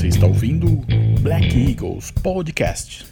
Você está ouvindo Black Eagles Podcast.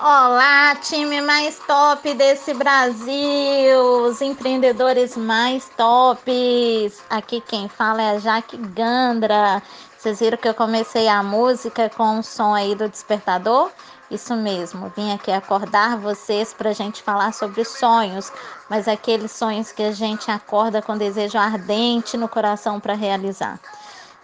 Olá, time mais top desse Brasil, os empreendedores mais tops. Aqui quem fala é a Jaque Gandra. Vocês viram que eu comecei a música com o som aí do despertador? Isso mesmo, vim aqui acordar vocês para a gente falar sobre sonhos, mas aqueles sonhos que a gente acorda com desejo ardente no coração para realizar.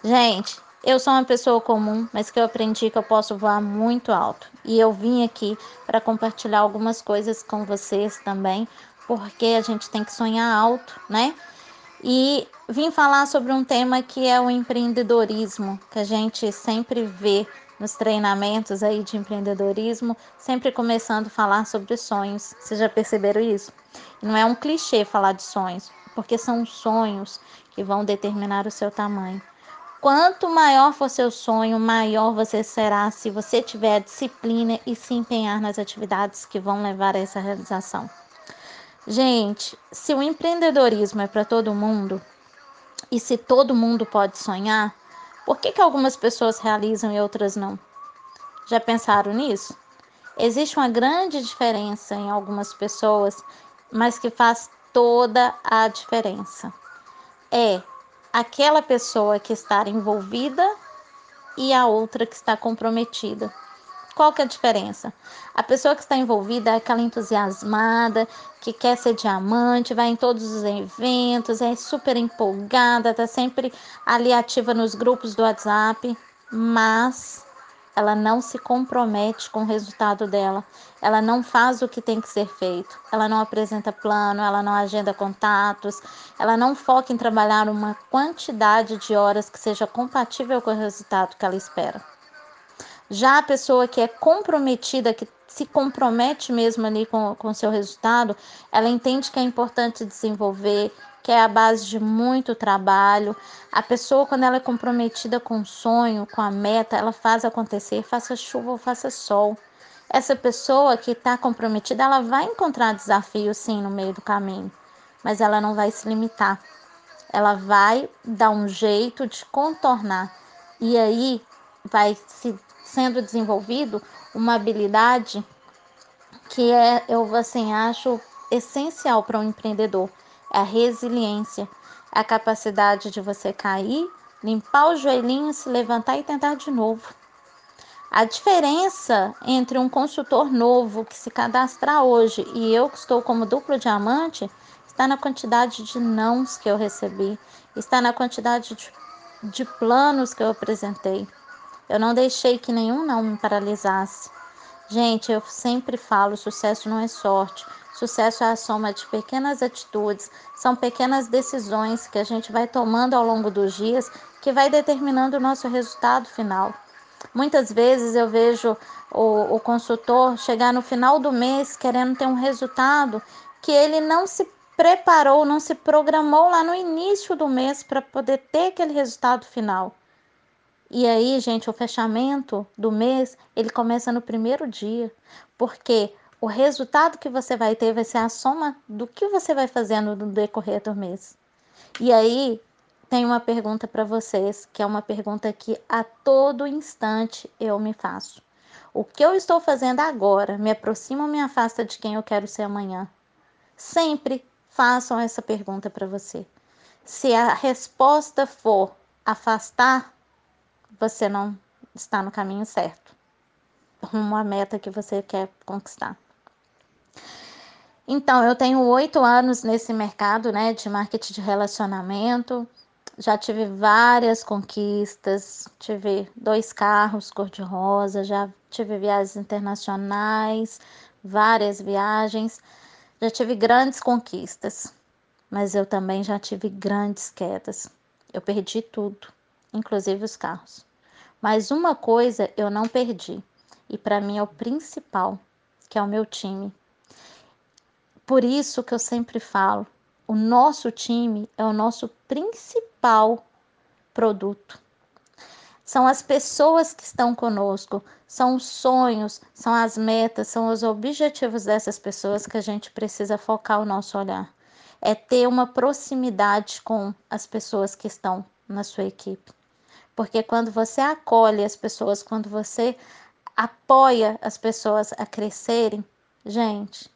Gente, eu sou uma pessoa comum, mas que eu aprendi que eu posso voar muito alto. E eu vim aqui para compartilhar algumas coisas com vocês também, porque a gente tem que sonhar alto, né? E vim falar sobre um tema que é o empreendedorismo, que a gente sempre vê nos treinamentos aí de empreendedorismo, sempre começando a falar sobre sonhos. Vocês já perceberam isso? Não é um clichê falar de sonhos, porque são sonhos que vão determinar o seu tamanho. Quanto maior for seu sonho, maior você será se você tiver disciplina e se empenhar nas atividades que vão levar a essa realização. Gente, se o empreendedorismo é para todo mundo e se todo mundo pode sonhar, por que, que algumas pessoas realizam e outras não? Já pensaram nisso? Existe uma grande diferença em algumas pessoas, mas que faz toda a diferença. É aquela pessoa que está envolvida e a outra que está comprometida. Qual que é a diferença? A pessoa que está envolvida é aquela entusiasmada, que quer ser diamante, vai em todos os eventos, é super empolgada, está sempre ali ativa nos grupos do WhatsApp, mas ela não se compromete com o resultado dela, ela não faz o que tem que ser feito, ela não apresenta plano, ela não agenda contatos, ela não foca em trabalhar uma quantidade de horas que seja compatível com o resultado que ela espera. Já a pessoa que é comprometida, que se compromete mesmo ali com o seu resultado, ela entende que é importante desenvolver, que é a base de muito trabalho. A pessoa, quando ela é comprometida com o sonho, com a meta, ela faz acontecer, faça chuva ou faça sol. Essa pessoa que está comprometida, ela vai encontrar desafios sim no meio do caminho, mas ela não vai se limitar. Ela vai dar um jeito de contornar. E aí vai se sendo desenvolvido uma habilidade que é, eu assim, acho essencial para um empreendedor, é a resiliência, a capacidade de você cair, limpar o joelhinho, se levantar e tentar de novo. A diferença entre um consultor novo que se cadastra hoje e eu que estou como duplo diamante está na quantidade de nãos que eu recebi, está na quantidade de, de planos que eu apresentei. Eu não deixei que nenhum não me paralisasse. Gente, eu sempre falo: sucesso não é sorte. Sucesso é a soma de pequenas atitudes, são pequenas decisões que a gente vai tomando ao longo dos dias que vai determinando o nosso resultado final. Muitas vezes eu vejo o, o consultor chegar no final do mês querendo ter um resultado que ele não se preparou, não se programou lá no início do mês para poder ter aquele resultado final. E aí, gente, o fechamento do mês, ele começa no primeiro dia, porque o resultado que você vai ter vai ser a soma do que você vai fazendo no decorrer do mês. E aí, tem uma pergunta para vocês, que é uma pergunta que a todo instante eu me faço. O que eu estou fazendo agora me aproxima ou me afasta de quem eu quero ser amanhã? Sempre façam essa pergunta para você. Se a resposta for afastar, você não está no caminho certo, rumo à meta que você quer conquistar. Então, eu tenho oito anos nesse mercado, né, de marketing de relacionamento. Já tive várias conquistas, tive dois carros cor-de-rosa, já tive viagens internacionais, várias viagens, já tive grandes conquistas, mas eu também já tive grandes quedas. Eu perdi tudo, inclusive os carros. Mas uma coisa eu não perdi, e para mim é o principal, que é o meu time. Por isso que eu sempre falo, o nosso time é o nosso principal produto. São as pessoas que estão conosco, são os sonhos, são as metas, são os objetivos dessas pessoas que a gente precisa focar o nosso olhar. É ter uma proximidade com as pessoas que estão na sua equipe. Porque quando você acolhe as pessoas, quando você apoia as pessoas a crescerem, gente,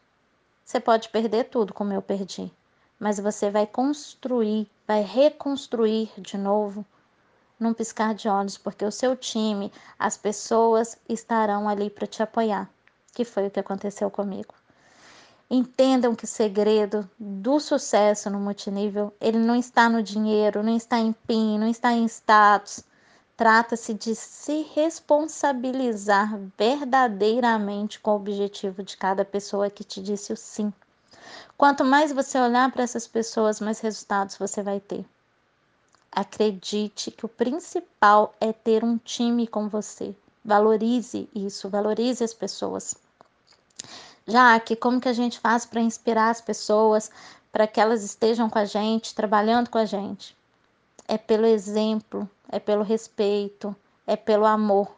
você pode perder tudo como eu perdi, mas você vai construir, vai reconstruir de novo num piscar de olhos, porque o seu time, as pessoas estarão ali para te apoiar, que foi o que aconteceu comigo. Entendam que o segredo do sucesso no multinível, ele não está no dinheiro, não está em PIN, não está em status. Trata-se de se responsabilizar verdadeiramente com o objetivo de cada pessoa que te disse o sim. Quanto mais você olhar para essas pessoas, mais resultados você vai ter. Acredite que o principal é ter um time com você. Valorize isso, valorize as pessoas. Já que como que a gente faz para inspirar as pessoas, para que elas estejam com a gente, trabalhando com a gente? É pelo exemplo, é pelo respeito, é pelo amor.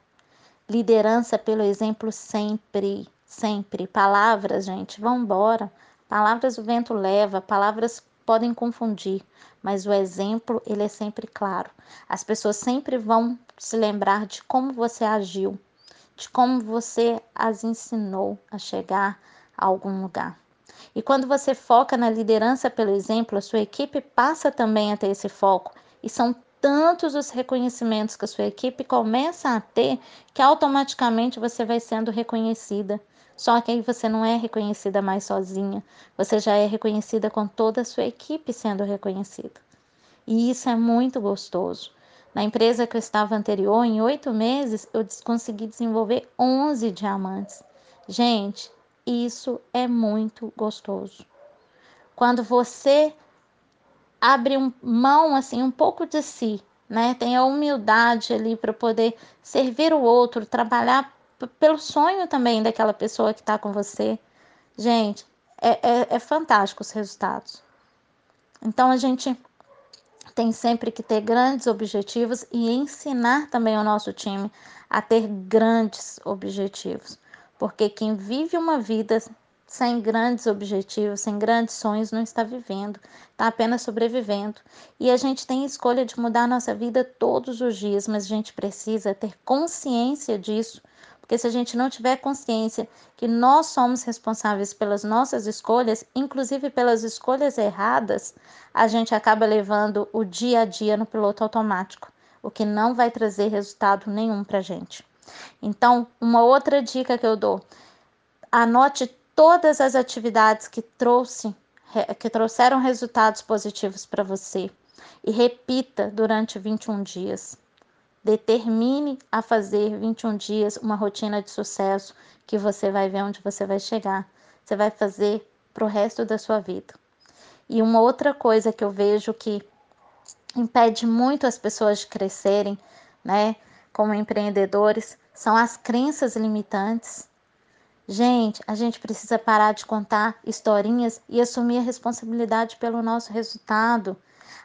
Liderança pelo exemplo sempre, sempre. Palavras, gente, vão embora. Palavras o vento leva, palavras podem confundir, mas o exemplo ele é sempre claro. As pessoas sempre vão se lembrar de como você agiu, de como você as ensinou a chegar a algum lugar. E quando você foca na liderança pelo exemplo, a sua equipe passa também a ter esse foco. E são tantos os reconhecimentos que a sua equipe começa a ter que automaticamente você vai sendo reconhecida. Só que aí você não é reconhecida mais sozinha, você já é reconhecida com toda a sua equipe sendo reconhecida. E isso é muito gostoso. Na empresa que eu estava anterior, em oito meses, eu consegui desenvolver 11 diamantes. Gente, isso é muito gostoso. Quando você abre um, mão assim um pouco de si, né? Tem a humildade ali para poder servir o outro, trabalhar pelo sonho também daquela pessoa que está com você. Gente, é, é, é fantástico os resultados. Então a gente tem sempre que ter grandes objetivos e ensinar também o nosso time a ter grandes objetivos. Porque quem vive uma vida sem grandes objetivos, sem grandes sonhos, não está vivendo, está apenas sobrevivendo. E a gente tem escolha de mudar a nossa vida todos os dias, mas a gente precisa ter consciência disso porque se a gente não tiver consciência que nós somos responsáveis pelas nossas escolhas, inclusive pelas escolhas erradas, a gente acaba levando o dia a dia no piloto automático, o que não vai trazer resultado nenhum para a gente. Então, uma outra dica que eu dou: anote todas as atividades que trouxe, que trouxeram resultados positivos para você e repita durante 21 dias. Determine a fazer 21 dias uma rotina de sucesso que você vai ver onde você vai chegar. Você vai fazer para o resto da sua vida. E uma outra coisa que eu vejo que impede muito as pessoas de crescerem, né, como empreendedores, são as crenças limitantes. Gente, a gente precisa parar de contar historinhas e assumir a responsabilidade pelo nosso resultado.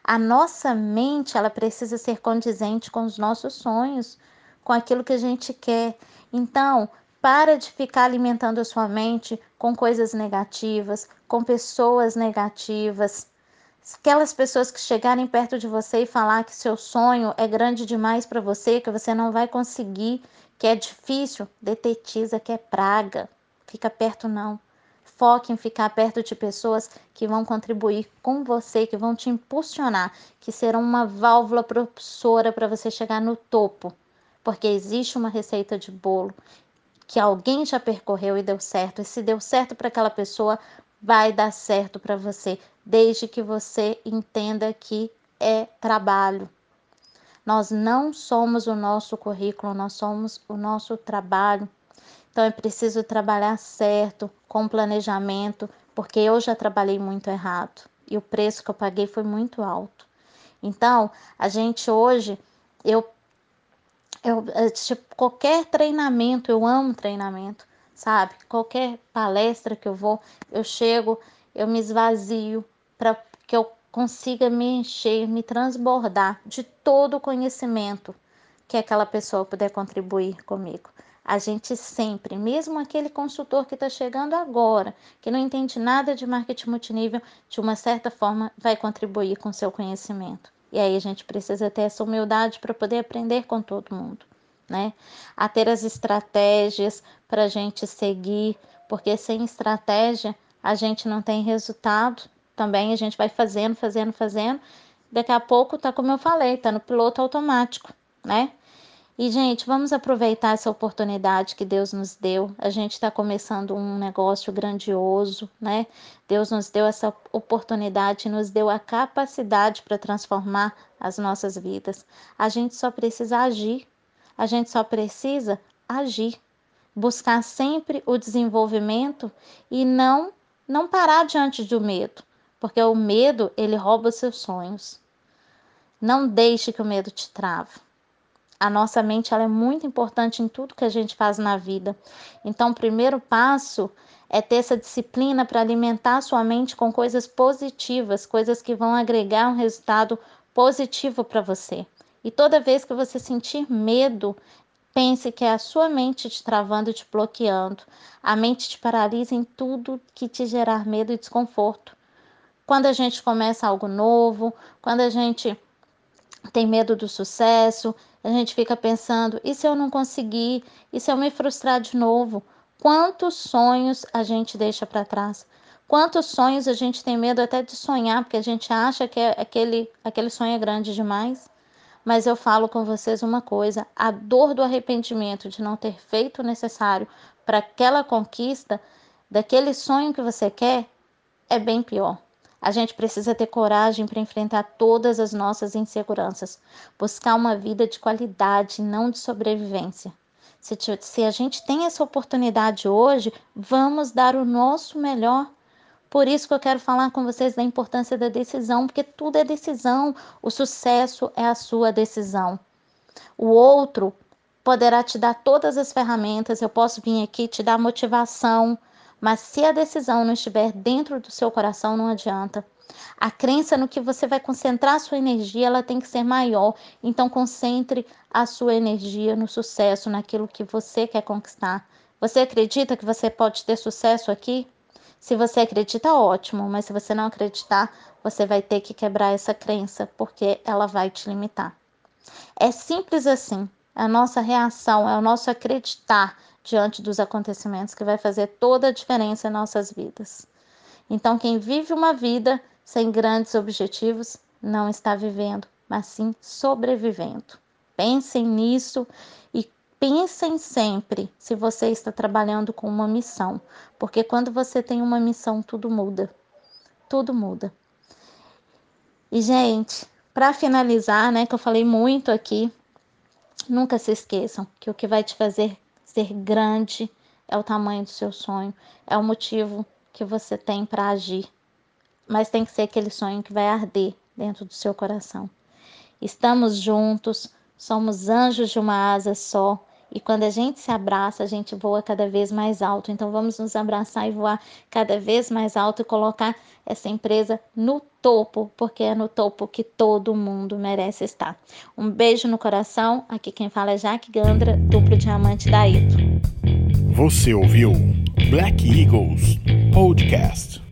A nossa mente, ela precisa ser condizente com os nossos sonhos, com aquilo que a gente quer. Então, para de ficar alimentando a sua mente com coisas negativas, com pessoas negativas. Aquelas pessoas que chegarem perto de você e falar que seu sonho é grande demais para você, que você não vai conseguir, que é difícil, detetiza que é praga. Fica perto não. Foque em ficar perto de pessoas que vão contribuir com você, que vão te impulsionar, que serão uma válvula propulsora para você chegar no topo. Porque existe uma receita de bolo que alguém já percorreu e deu certo. E se deu certo para aquela pessoa, vai dar certo para você, desde que você entenda que é trabalho. Nós não somos o nosso currículo, nós somos o nosso trabalho. Então é preciso trabalhar certo, com planejamento, porque eu já trabalhei muito errado e o preço que eu paguei foi muito alto. Então, a gente hoje, eu, eu é, tipo, qualquer treinamento, eu amo treinamento, sabe? Qualquer palestra que eu vou, eu chego, eu me esvazio para que eu consiga me encher, me transbordar de todo o conhecimento que aquela pessoa puder contribuir comigo. A gente sempre, mesmo aquele consultor que está chegando agora, que não entende nada de marketing multinível, de uma certa forma vai contribuir com seu conhecimento. E aí a gente precisa ter essa humildade para poder aprender com todo mundo, né? A ter as estratégias para a gente seguir, porque sem estratégia a gente não tem resultado. Também a gente vai fazendo, fazendo, fazendo. Daqui a pouco tá como eu falei, tá no piloto automático, né? E, gente, vamos aproveitar essa oportunidade que Deus nos deu. A gente está começando um negócio grandioso, né? Deus nos deu essa oportunidade, nos deu a capacidade para transformar as nossas vidas. A gente só precisa agir. A gente só precisa agir. Buscar sempre o desenvolvimento e não não parar diante do medo, porque o medo ele rouba seus sonhos. Não deixe que o medo te trave. A nossa mente ela é muito importante em tudo que a gente faz na vida. Então, o primeiro passo é ter essa disciplina para alimentar a sua mente com coisas positivas, coisas que vão agregar um resultado positivo para você. E toda vez que você sentir medo, pense que é a sua mente te travando, te bloqueando. A mente te paralisa em tudo que te gerar medo e desconforto. Quando a gente começa algo novo, quando a gente tem medo do sucesso, a gente fica pensando: e se eu não conseguir? E se eu me frustrar de novo? Quantos sonhos a gente deixa para trás? Quantos sonhos a gente tem medo até de sonhar, porque a gente acha que é aquele, aquele sonho é grande demais? Mas eu falo com vocês uma coisa: a dor do arrependimento de não ter feito o necessário para aquela conquista, daquele sonho que você quer, é bem pior. A gente precisa ter coragem para enfrentar todas as nossas inseguranças, buscar uma vida de qualidade, não de sobrevivência. Se, se a gente tem essa oportunidade hoje, vamos dar o nosso melhor. Por isso que eu quero falar com vocês da importância da decisão, porque tudo é decisão. O sucesso é a sua decisão. O outro poderá te dar todas as ferramentas, eu posso vir aqui te dar motivação, mas se a decisão não estiver dentro do seu coração, não adianta. A crença no que você vai concentrar sua energia, ela tem que ser maior. Então concentre a sua energia no sucesso, naquilo que você quer conquistar. Você acredita que você pode ter sucesso aqui? Se você acredita, ótimo, mas se você não acreditar, você vai ter que quebrar essa crença, porque ela vai te limitar. É simples assim. A nossa reação, é o nosso acreditar diante dos acontecimentos que vai fazer toda a diferença em nossas vidas. Então, quem vive uma vida sem grandes objetivos não está vivendo, mas sim sobrevivendo. Pensem nisso e pensem sempre se você está trabalhando com uma missão, porque quando você tem uma missão, tudo muda. Tudo muda. E, gente, para finalizar, né, que eu falei muito aqui, nunca se esqueçam que o que vai te fazer ser grande é o tamanho do seu sonho, é o motivo que você tem para agir. Mas tem que ser aquele sonho que vai arder dentro do seu coração. Estamos juntos, somos anjos de uma asa só. E quando a gente se abraça, a gente voa cada vez mais alto. Então vamos nos abraçar e voar cada vez mais alto e colocar essa empresa no topo, porque é no topo que todo mundo merece estar. Um beijo no coração. Aqui quem fala é Jaque Gandra, duplo diamante da Ito. Você ouviu Black Eagles Podcast.